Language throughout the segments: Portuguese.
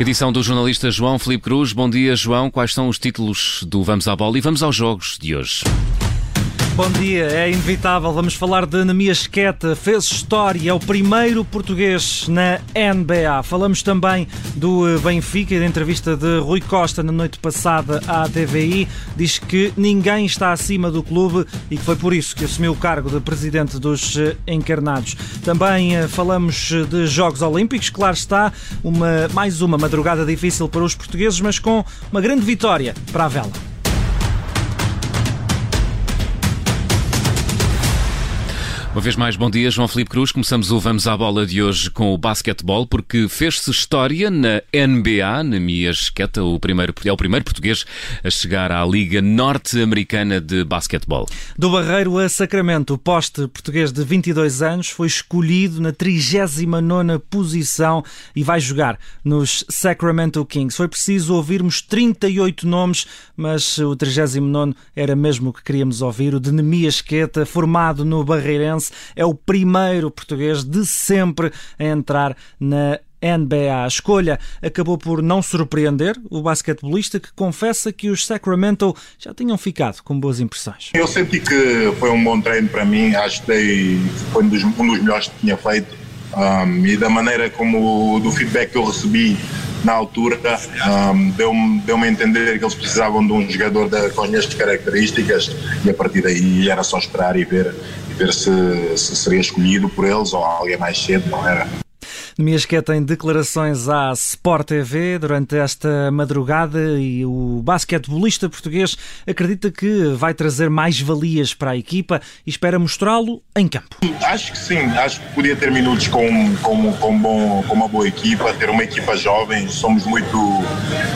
Edição do jornalista João Felipe Cruz. Bom dia, João. Quais são os títulos do Vamos à Bola e vamos aos jogos de hoje? Bom dia, é inevitável. Vamos falar de Anemias Queta. Fez história, é o primeiro português na NBA. Falamos também do eh, Benfica e da entrevista de Rui Costa na noite passada à TVI. Diz que ninguém está acima do clube e que foi por isso que assumiu o cargo de presidente dos eh, encarnados. Também eh, falamos de Jogos Olímpicos. Claro está, uma, mais uma madrugada difícil para os portugueses, mas com uma grande vitória para a vela. Uma vez mais, bom dia, João Felipe Cruz. Começamos o Vamos à Bola de hoje com o basquetebol, porque fez-se história na NBA, na Miasqueta, o primeiro, é o primeiro português a chegar à Liga Norte-Americana de Basquetebol. Do Barreiro a Sacramento, o poste português de 22 anos foi escolhido na 39 posição e vai jogar nos Sacramento Kings. Foi preciso ouvirmos 38 nomes, mas o 39 era mesmo o que queríamos ouvir, o de Nemias Queta, formado no Barreirense é o primeiro português de sempre a entrar na NBA. A escolha acabou por não surpreender o basquetebolista que confessa que os Sacramento já tinham ficado com boas impressões. Eu senti que foi um bom treino para mim, acho que foi um dos, um dos melhores que tinha feito um, e da maneira como do feedback que eu recebi na altura um, deu-me deu a entender que eles precisavam de um jogador de, com as mesmas características e a partir daí era só esperar e ver, e ver se, se seria escolhido por eles ou alguém mais cedo, não era? Miasqueta em declarações à Sport TV durante esta madrugada e o basquetebolista português acredita que vai trazer mais valias para a equipa e espera mostrá-lo em campo. Acho que sim, acho que podia ter minutos com, com, com, bom, com uma boa equipa, ter uma equipa jovem, somos muito,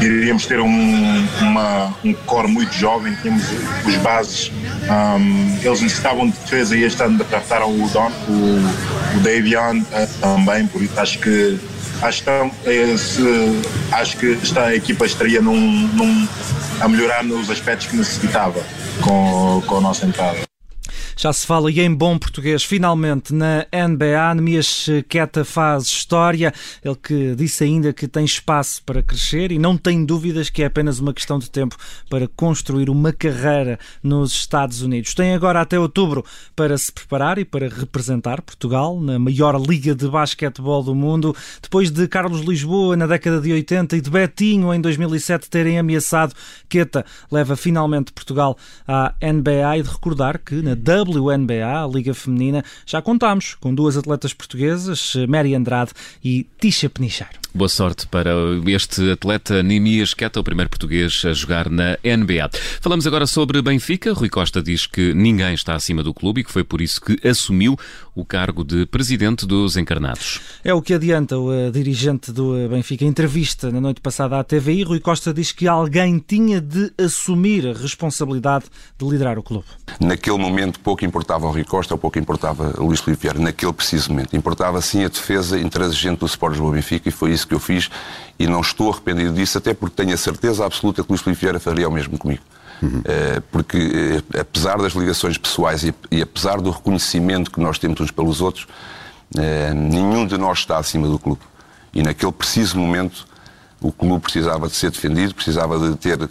iríamos ter um, uma, um core muito jovem, tínhamos os bases, um, eles necessitavam de defesa e este ano draftaram o Don, o, o Davion uh, também, por isso acho que acho que, esse, acho que esta equipa estaria num, num, a melhorar nos aspectos que necessitava com, com a nossa entrada. Já se fala e em bom português, finalmente, na NBA. Nemias Queta faz história. Ele que disse ainda que tem espaço para crescer e não tem dúvidas que é apenas uma questão de tempo para construir uma carreira nos Estados Unidos. Tem agora até outubro para se preparar e para representar Portugal na maior liga de basquetebol do mundo. Depois de Carlos Lisboa na década de 80 e de Betinho em 2007 terem ameaçado, Queta leva finalmente Portugal à NBA e de recordar que na WNBA, a Liga Feminina, já contámos com duas atletas portuguesas, Mary Andrade e Tisha Penicheiro. Boa sorte para este atleta Nimias Queta, o primeiro português a jogar na NBA. Falamos agora sobre Benfica. Rui Costa diz que ninguém está acima do clube e que foi por isso que assumiu o cargo de presidente dos encarnados. É o que adianta o uh, dirigente do uh, Benfica. Em entrevista na noite passada à TVI, Rui Costa diz que alguém tinha de assumir a responsabilidade de liderar o clube. Naquele momento pouco importava o Rui Costa ou pouco importava o Luís Filipe Vieira. Naquele preciso momento. Importava sim a defesa intransigente do Sport Lisboa Benfica e foi isso que eu fiz e não estou arrependido disso, até porque tenho a certeza absoluta que Luís Filipe Vieira faria o mesmo comigo. Uhum. Uh, porque, uh, apesar das ligações pessoais e, e, apesar do reconhecimento que nós temos uns pelos outros, uh, nenhum de nós está acima do clube. E naquele preciso momento, o clube precisava de ser defendido, precisava de ter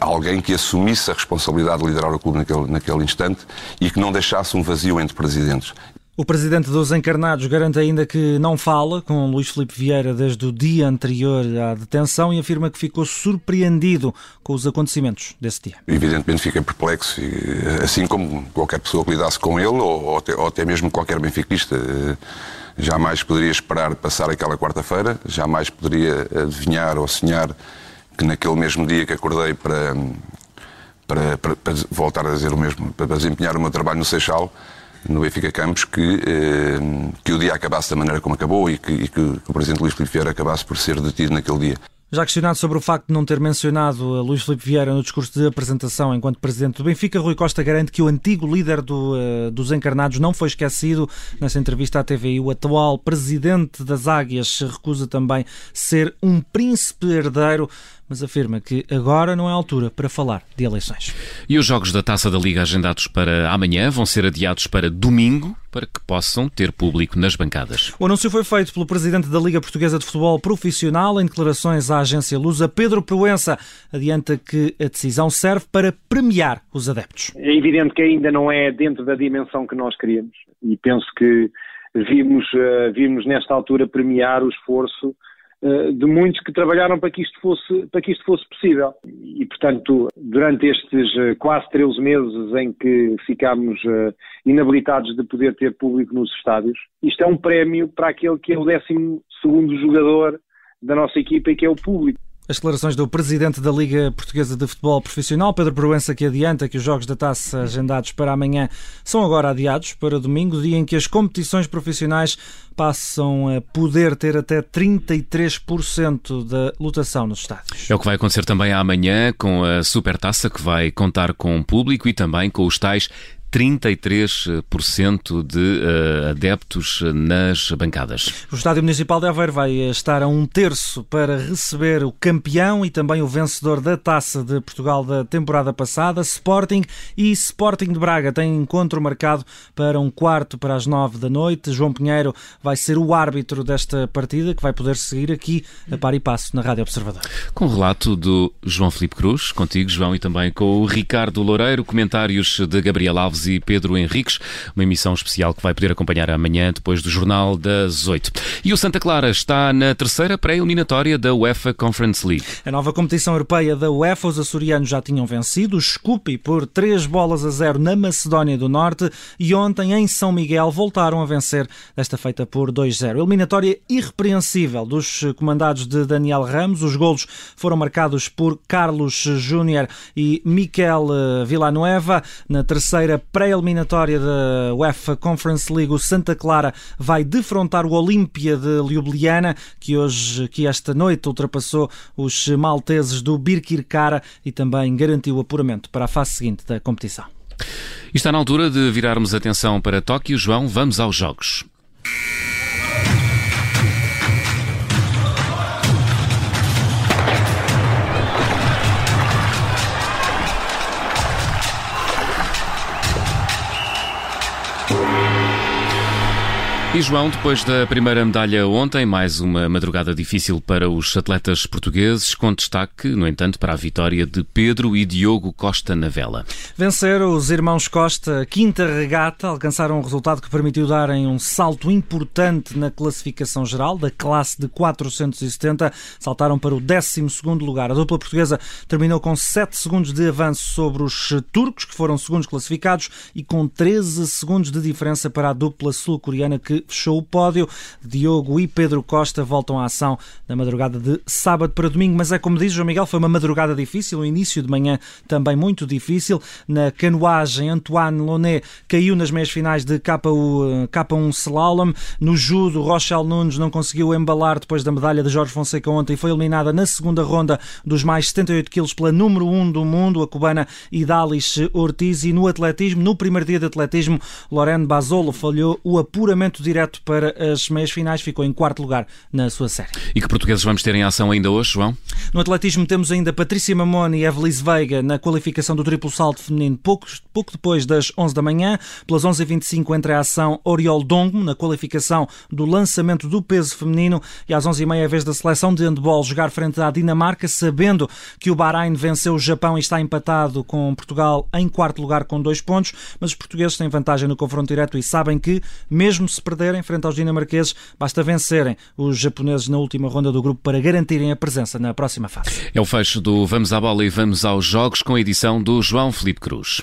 alguém que assumisse a responsabilidade de liderar o clube naquele, naquele instante e que não deixasse um vazio entre presidentes. O presidente dos Encarnados garante ainda que não fala com Luís Filipe Vieira desde o dia anterior à detenção e afirma que ficou surpreendido com os acontecimentos desse dia. Evidentemente fiquei perplexo, assim como qualquer pessoa que lidasse com ele ou, ou, até, ou até, mesmo qualquer benfiquista. Eh, jamais poderia esperar passar aquela quarta-feira, jamais poderia adivinhar ou sonhar que naquele mesmo dia que acordei para, para, para, para voltar a dizer o mesmo, para desempenhar o meu trabalho no Seixal, no Benfica Campos que, eh, que o dia acabasse da maneira como acabou e que, e que o Presidente Luís Filipe Vieira acabasse por ser detido naquele dia. Já questionado sobre o facto de não ter mencionado a Luís Filipe Vieira no discurso de apresentação enquanto Presidente do Benfica, Rui Costa garante que o antigo líder do, uh, dos encarnados não foi esquecido. Nessa entrevista à TVI, o atual Presidente das Águias recusa também ser um príncipe herdeiro, mas afirma que agora não é a altura para falar de eleições. E os jogos da Taça da Liga agendados para amanhã vão ser adiados para domingo, para que possam ter público nas bancadas. O anúncio foi feito pelo presidente da Liga Portuguesa de Futebol Profissional em declarações à agência Lusa. Pedro Proença adianta que a decisão serve para premiar os adeptos. É evidente que ainda não é dentro da dimensão que nós queríamos e penso que vimos, uh, vimos nesta altura premiar o esforço uh, de muitos que trabalharam para que isto fosse, para que isto fosse possível. E, portanto, durante estes uh, quase 13 meses em que ficámos inabilitados de poder ter público nos estádios, isto é um prémio para aquele que é o 12 segundo jogador da nossa equipa e que é o público. As declarações do presidente da Liga Portuguesa de Futebol Profissional, Pedro Proença, que adianta que os jogos da taça agendados para amanhã são agora adiados para domingo, dia em que as competições profissionais passam a poder ter até 33% da lotação nos estádios. É o que vai acontecer também amanhã com a Supertaça, que vai contar com público e também com os tais 33% de uh, adeptos nas bancadas. O Estádio Municipal de Aveiro vai estar a um terço para receber o campeão e também o vencedor da Taça de Portugal da temporada passada, Sporting e Sporting de Braga. Tem encontro marcado para um quarto para as nove da noite. João Pinheiro vai ser o árbitro desta partida que vai poder seguir aqui a par e passo na Rádio Observador. Com o relato do João Felipe Cruz, contigo, João, e também com o Ricardo Loureiro, comentários de Gabriel Alves e Pedro Henriques, uma emissão especial que vai poder acompanhar amanhã depois do Jornal das 8. E o Santa Clara está na terceira pré-eliminatória da UEFA Conference League. A nova competição europeia da UEFA, os açorianos já tinham vencido Scupi por 3 bolas a 0 na Macedónia do Norte e ontem em São Miguel voltaram a vencer, desta feita por 2-0. Eliminatória irrepreensível dos comandados de Daniel Ramos. Os golos foram marcados por Carlos Júnior e Miquel Villanueva. Na terceira pré-eliminatória da UEFA Conference League, o Santa Clara vai defrontar o Olímpia de Ljubljana, que hoje, que esta noite ultrapassou os malteses do Birkirkara e também garantiu o apuramento para a fase seguinte da competição. Está na altura de virarmos atenção para Tóquio. João, vamos aos Jogos. E João, depois da primeira medalha ontem, mais uma madrugada difícil para os atletas portugueses, com destaque, no entanto, para a vitória de Pedro e Diogo Costa na vela. Venceram os irmãos Costa, quinta regata, alcançaram um resultado que permitiu darem um salto importante na classificação geral da classe de 470, saltaram para o 12 lugar. A dupla portuguesa terminou com 7 segundos de avanço sobre os turcos, que foram segundos classificados, e com 13 segundos de diferença para a dupla sul-coreana que fechou o pódio. Diogo e Pedro Costa voltam à ação na madrugada de sábado para domingo, mas é como diz João Miguel, foi uma madrugada difícil, o início de manhã também muito difícil. Na canoagem, Antoine Lonet caiu nas meias finais de K1, K1 Slalom. No judo, Rochelle Nunes não conseguiu embalar depois da medalha de Jorge Fonseca ontem e foi eliminada na segunda ronda dos mais 78 quilos pela número 1 do mundo, a cubana Idalis Ortiz. E no atletismo, no primeiro dia de atletismo, Lorene Basolo falhou o apuramento direto para as meias finais, ficou em quarto lugar na sua série. E que portugueses vamos ter em ação ainda hoje, João? No atletismo temos ainda Patrícia Mamone e Evelise Veiga na qualificação do triplo salto feminino pouco, pouco depois das 11 da manhã. Pelas 11h25 entra a ação Oriol Dongo na qualificação do lançamento do peso feminino e às 11h30 é a vez da seleção de handball jogar frente à Dinamarca, sabendo que o Bahrein venceu o Japão e está empatado com Portugal em quarto lugar com dois pontos, mas os portugueses têm vantagem no confronto direto e sabem que, mesmo se perderem frente aos dinamarqueses, basta vencerem os japoneses na última ronda do grupo para garantirem a presença na próxima fase. É o fecho do Vamos à Bola e Vamos aos Jogos com a edição do João Felipe Cruz.